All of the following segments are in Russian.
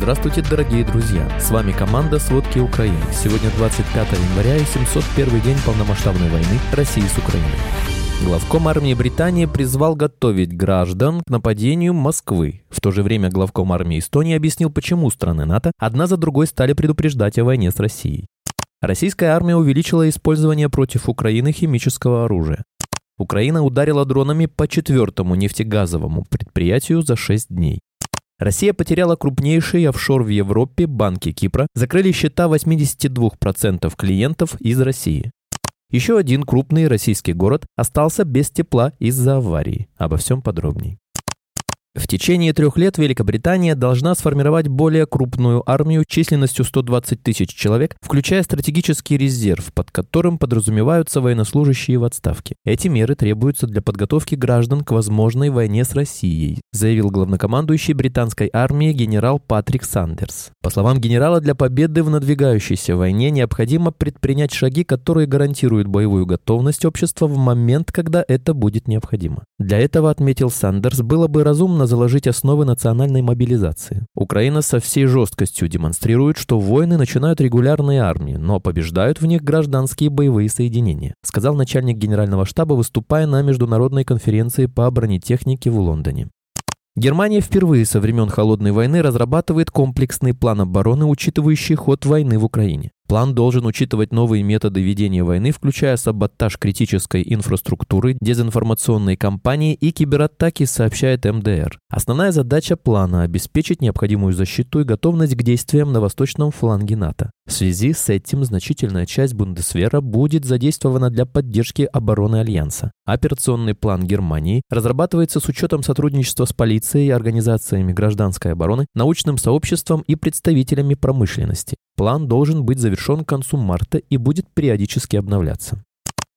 Здравствуйте, дорогие друзья! С вами команда «Сводки Украины». Сегодня 25 января и 701 день полномасштабной войны России с Украиной. Главком армии Британии призвал готовить граждан к нападению Москвы. В то же время главком армии Эстонии объяснил, почему страны НАТО одна за другой стали предупреждать о войне с Россией. Российская армия увеличила использование против Украины химического оружия. Украина ударила дронами по четвертому нефтегазовому предприятию за 6 дней. Россия потеряла крупнейший офшор в Европе, банки Кипра, закрыли счета 82% клиентов из России. Еще один крупный российский город остался без тепла из-за аварии. Обо всем подробней. В течение трех лет Великобритания должна сформировать более крупную армию численностью 120 тысяч человек, включая стратегический резерв, под которым подразумеваются военнослужащие в отставке. Эти меры требуются для подготовки граждан к возможной войне с Россией, заявил главнокомандующий британской армии генерал Патрик Сандерс. По словам генерала, для победы в надвигающейся войне необходимо предпринять шаги, которые гарантируют боевую готовность общества в момент, когда это будет необходимо. Для этого, отметил Сандерс, было бы разумно заложить основы национальной мобилизации. Украина со всей жесткостью демонстрирует, что воины начинают регулярные армии, но побеждают в них гражданские боевые соединения, сказал начальник генерального штаба, выступая на международной конференции по бронетехнике в Лондоне. Германия впервые со времен Холодной войны разрабатывает комплексный план обороны, учитывающий ход войны в Украине. План должен учитывать новые методы ведения войны, включая саботаж критической инфраструктуры, дезинформационные кампании и кибератаки, сообщает МДР. Основная задача плана – обеспечить необходимую защиту и готовность к действиям на восточном фланге НАТО. В связи с этим значительная часть Бундесвера будет задействована для поддержки обороны Альянса. Операционный план Германии разрабатывается с учетом сотрудничества с полицией, организациями гражданской обороны, научным сообществом и представителями промышленности. План должен быть завершен к концу марта и будет периодически обновляться.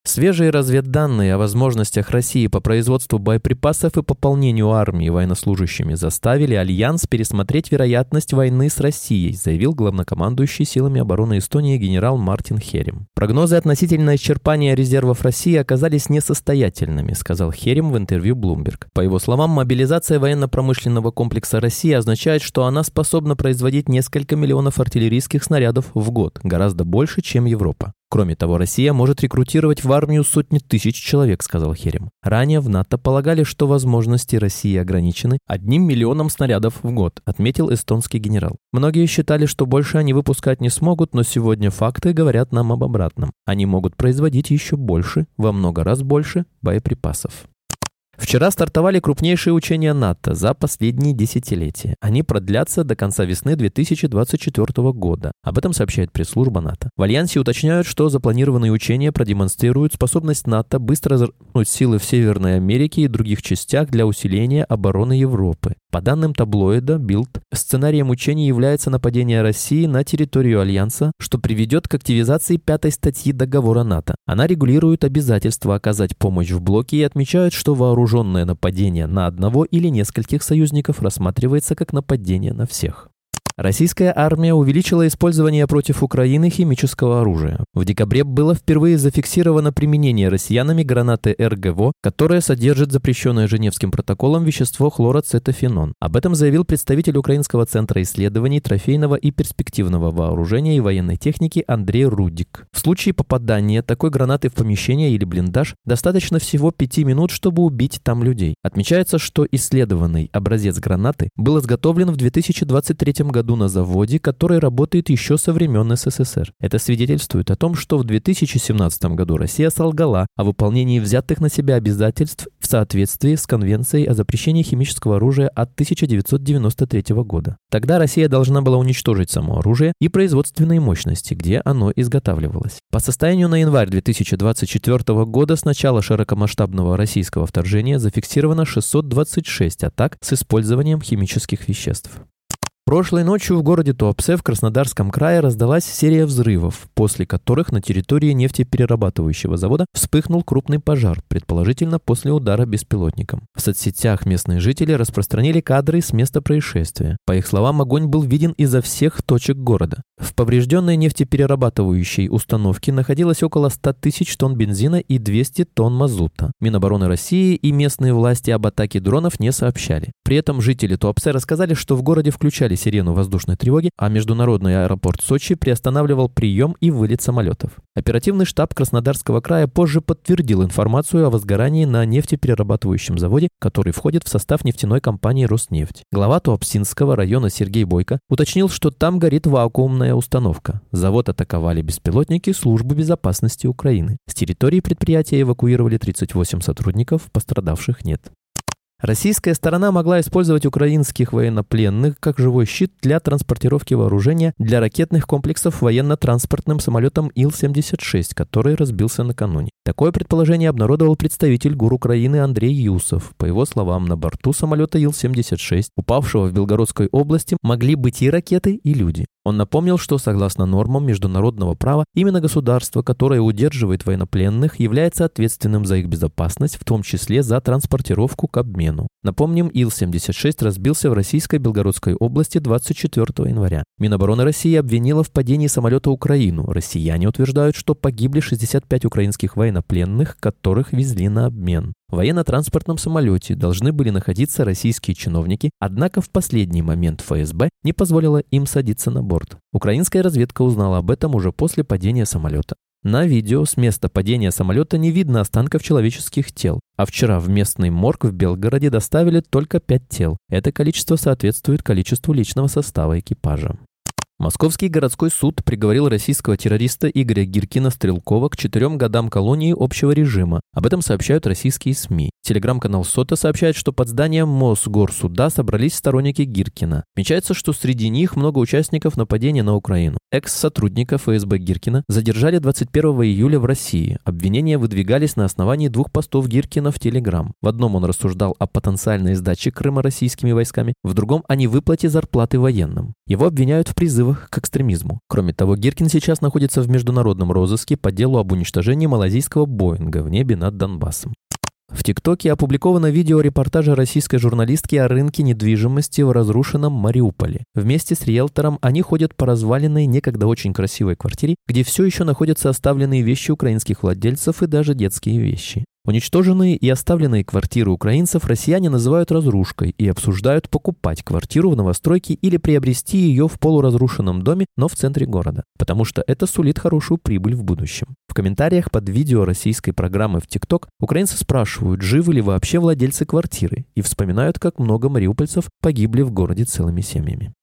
Свежие разведданные о возможностях России по производству боеприпасов и пополнению армии военнослужащими заставили Альянс пересмотреть вероятность войны с Россией, заявил главнокомандующий силами обороны Эстонии генерал Мартин Херем. Прогнозы относительно исчерпания резервов России оказались несостоятельными, сказал Херем в интервью Bloomberg. По его словам, мобилизация военно-промышленного комплекса России означает, что она способна производить несколько миллионов артиллерийских снарядов в год, гораздо больше, чем Европа. Кроме того, Россия может рекрутировать в армию сотни тысяч человек, сказал Херем. Ранее в НАТО полагали, что возможности России ограничены одним миллионом снарядов в год, отметил эстонский генерал. Многие считали, что больше они выпускать не смогут, но сегодня факты говорят нам об обратном. Они могут производить еще больше, во много раз больше боеприпасов. Вчера стартовали крупнейшие учения НАТО за последние десятилетия. Они продлятся до конца весны 2024 года. Об этом сообщает пресс-служба НАТО. В Альянсе уточняют, что запланированные учения продемонстрируют способность НАТО быстро развернуть силы в Северной Америке и других частях для усиления обороны Европы. По данным таблоида Bild, сценарием учений является нападение России на территорию Альянса, что приведет к активизации пятой статьи договора НАТО. Она регулирует обязательство оказать помощь в блоке и отмечает, что вооруженное нападение на одного или нескольких союзников рассматривается как нападение на всех. Российская армия увеличила использование против Украины химического оружия. В декабре было впервые зафиксировано применение россиянами гранаты РГВО, которая содержит запрещенное Женевским протоколом вещество хлороцетофенон. Об этом заявил представитель Украинского центра исследований трофейного и перспективного вооружения и военной техники Андрей Рудик. В случае попадания такой гранаты в помещение или блиндаж достаточно всего 5 минут, чтобы убить там людей. Отмечается, что исследованный образец гранаты был изготовлен в 2023 году году на заводе, который работает еще со времен СССР. Это свидетельствует о том, что в 2017 году Россия солгала о выполнении взятых на себя обязательств в соответствии с Конвенцией о запрещении химического оружия от 1993 года. Тогда Россия должна была уничтожить само оружие и производственные мощности, где оно изготавливалось. По состоянию на январь 2024 года с начала широкомасштабного российского вторжения зафиксировано 626 атак с использованием химических веществ. Прошлой ночью в городе Туапсе в Краснодарском крае раздалась серия взрывов, после которых на территории нефтеперерабатывающего завода вспыхнул крупный пожар, предположительно после удара беспилотником. В соцсетях местные жители распространили кадры с места происшествия. По их словам, огонь был виден изо всех точек города. В поврежденной нефтеперерабатывающей установке находилось около 100 тысяч тонн бензина и 200 тонн мазута. Минобороны России и местные власти об атаке дронов не сообщали. При этом жители Туапсе рассказали, что в городе включались сирену воздушной тревоги, а международный аэропорт Сочи приостанавливал прием и вылет самолетов. Оперативный штаб Краснодарского края позже подтвердил информацию о возгорании на нефтеперерабатывающем заводе, который входит в состав нефтяной компании «Роснефть». Глава Туапсинского района Сергей Бойко уточнил, что там горит вакуумная установка. Завод атаковали беспилотники службы безопасности Украины. С территории предприятия эвакуировали 38 сотрудников, пострадавших нет. Российская сторона могла использовать украинских военнопленных как живой щит для транспортировки вооружения для ракетных комплексов военно-транспортным самолетом Ил-76, который разбился накануне. Такое предположение обнародовал представитель ГУР Украины Андрей Юсов. По его словам, на борту самолета Ил-76, упавшего в Белгородской области, могли быть и ракеты, и люди. Он напомнил, что согласно нормам международного права, именно государство, которое удерживает военнопленных, является ответственным за их безопасность, в том числе за транспортировку к обмену. Напомним, Ил-76 разбился в российской Белгородской области 24 января. Минобороны России обвинила в падении самолета Украину. Россияне утверждают, что погибли 65 украинских военнопленных, которых везли на обмен. В военно-транспортном самолете должны были находиться российские чиновники, однако в последний момент ФСБ не позволила им садиться на борт. Украинская разведка узнала об этом уже после падения самолета. На видео с места падения самолета не видно останков человеческих тел, а вчера в местный морг в Белгороде доставили только пять тел. Это количество соответствует количеству личного состава экипажа. Московский городской суд приговорил российского террориста Игоря Гиркина-Стрелкова к четырем годам колонии общего режима. Об этом сообщают российские СМИ. Телеграм-канал СОТА сообщает, что под зданием Мосгорсуда собрались сторонники Гиркина. Отмечается, что среди них много участников нападения на Украину. Экс-сотрудника ФСБ Гиркина задержали 21 июля в России. Обвинения выдвигались на основании двух постов Гиркина в Телеграм. В одном он рассуждал о потенциальной сдаче Крыма российскими войсками, в другом – о невыплате зарплаты военным. Его обвиняют в призывах к экстремизму. Кроме того, Гиркин сейчас находится в международном розыске по делу об уничтожении малазийского Боинга в небе над Донбассом. В ТикТоке опубликовано видео репортажа российской журналистки о рынке недвижимости в разрушенном Мариуполе. Вместе с риэлтором они ходят по разваленной, некогда очень красивой квартире, где все еще находятся оставленные вещи украинских владельцев и даже детские вещи. Уничтоженные и оставленные квартиры украинцев россияне называют разрушкой и обсуждают покупать квартиру в новостройке или приобрести ее в полуразрушенном доме, но в центре города, потому что это сулит хорошую прибыль в будущем. В комментариях под видео российской программы в ТикТок украинцы спрашивают, живы ли вообще владельцы квартиры, и вспоминают, как много мариупольцев погибли в городе целыми семьями.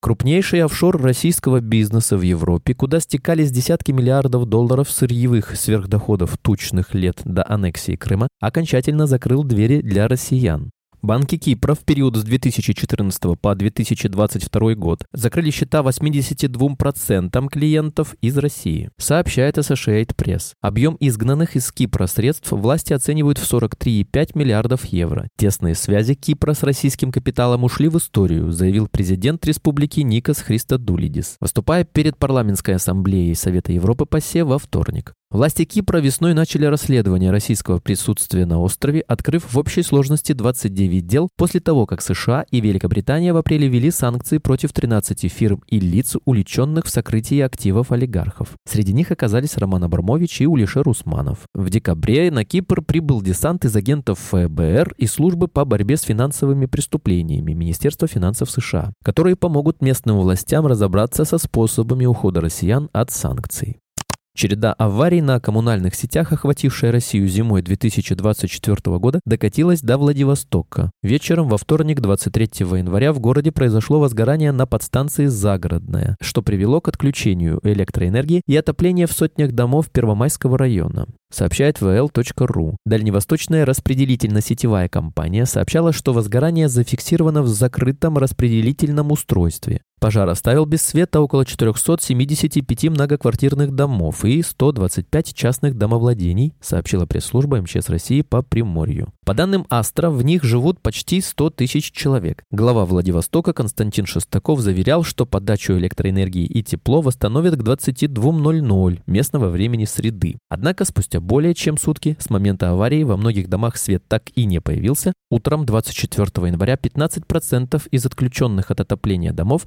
Крупнейший офшор российского бизнеса в Европе, куда стекались десятки миллиардов долларов сырьевых сверхдоходов тучных лет до аннексии Крыма, окончательно закрыл двери для россиян. Банки Кипра в период с 2014 по 2022 год закрыли счета 82% клиентов из России, сообщает Associated Press. Объем изгнанных из Кипра средств власти оценивают в 43,5 миллиардов евро. Тесные связи Кипра с российским капиталом ушли в историю, заявил президент республики Никос Христодулидис, выступая перед парламентской ассамблеей Совета Европы ПАСЕ во вторник. Власти Кипра весной начали расследование российского присутствия на острове, открыв в общей сложности 29 дел после того, как США и Великобритания в апреле ввели санкции против 13 фирм и лиц, уличенных в сокрытии активов олигархов. Среди них оказались Роман Абрамович и Улишер Усманов. В декабре на Кипр прибыл десант из агентов ФБР и службы по борьбе с финансовыми преступлениями Министерства финансов США, которые помогут местным властям разобраться со способами ухода россиян от санкций. Череда аварий на коммунальных сетях, охватившая Россию зимой 2024 года, докатилась до Владивостока. Вечером во вторник 23 января в городе произошло возгорание на подстанции «Загородная», что привело к отключению электроэнергии и отоплению в сотнях домов Первомайского района сообщает vl.ru. Дальневосточная распределительно-сетевая компания сообщала, что возгорание зафиксировано в закрытом распределительном устройстве. Пожар оставил без света около 475 многоквартирных домов и 125 частных домовладений, сообщила пресс-служба МЧС России по Приморью. По данным Астра, в них живут почти 100 тысяч человек. Глава Владивостока Константин Шестаков заверял, что подачу электроэнергии и тепло восстановят к 22.00 местного времени среды. Однако спустя более чем сутки с момента аварии во многих домах свет так и не появился. Утром 24 января 15% из отключенных от отопления домов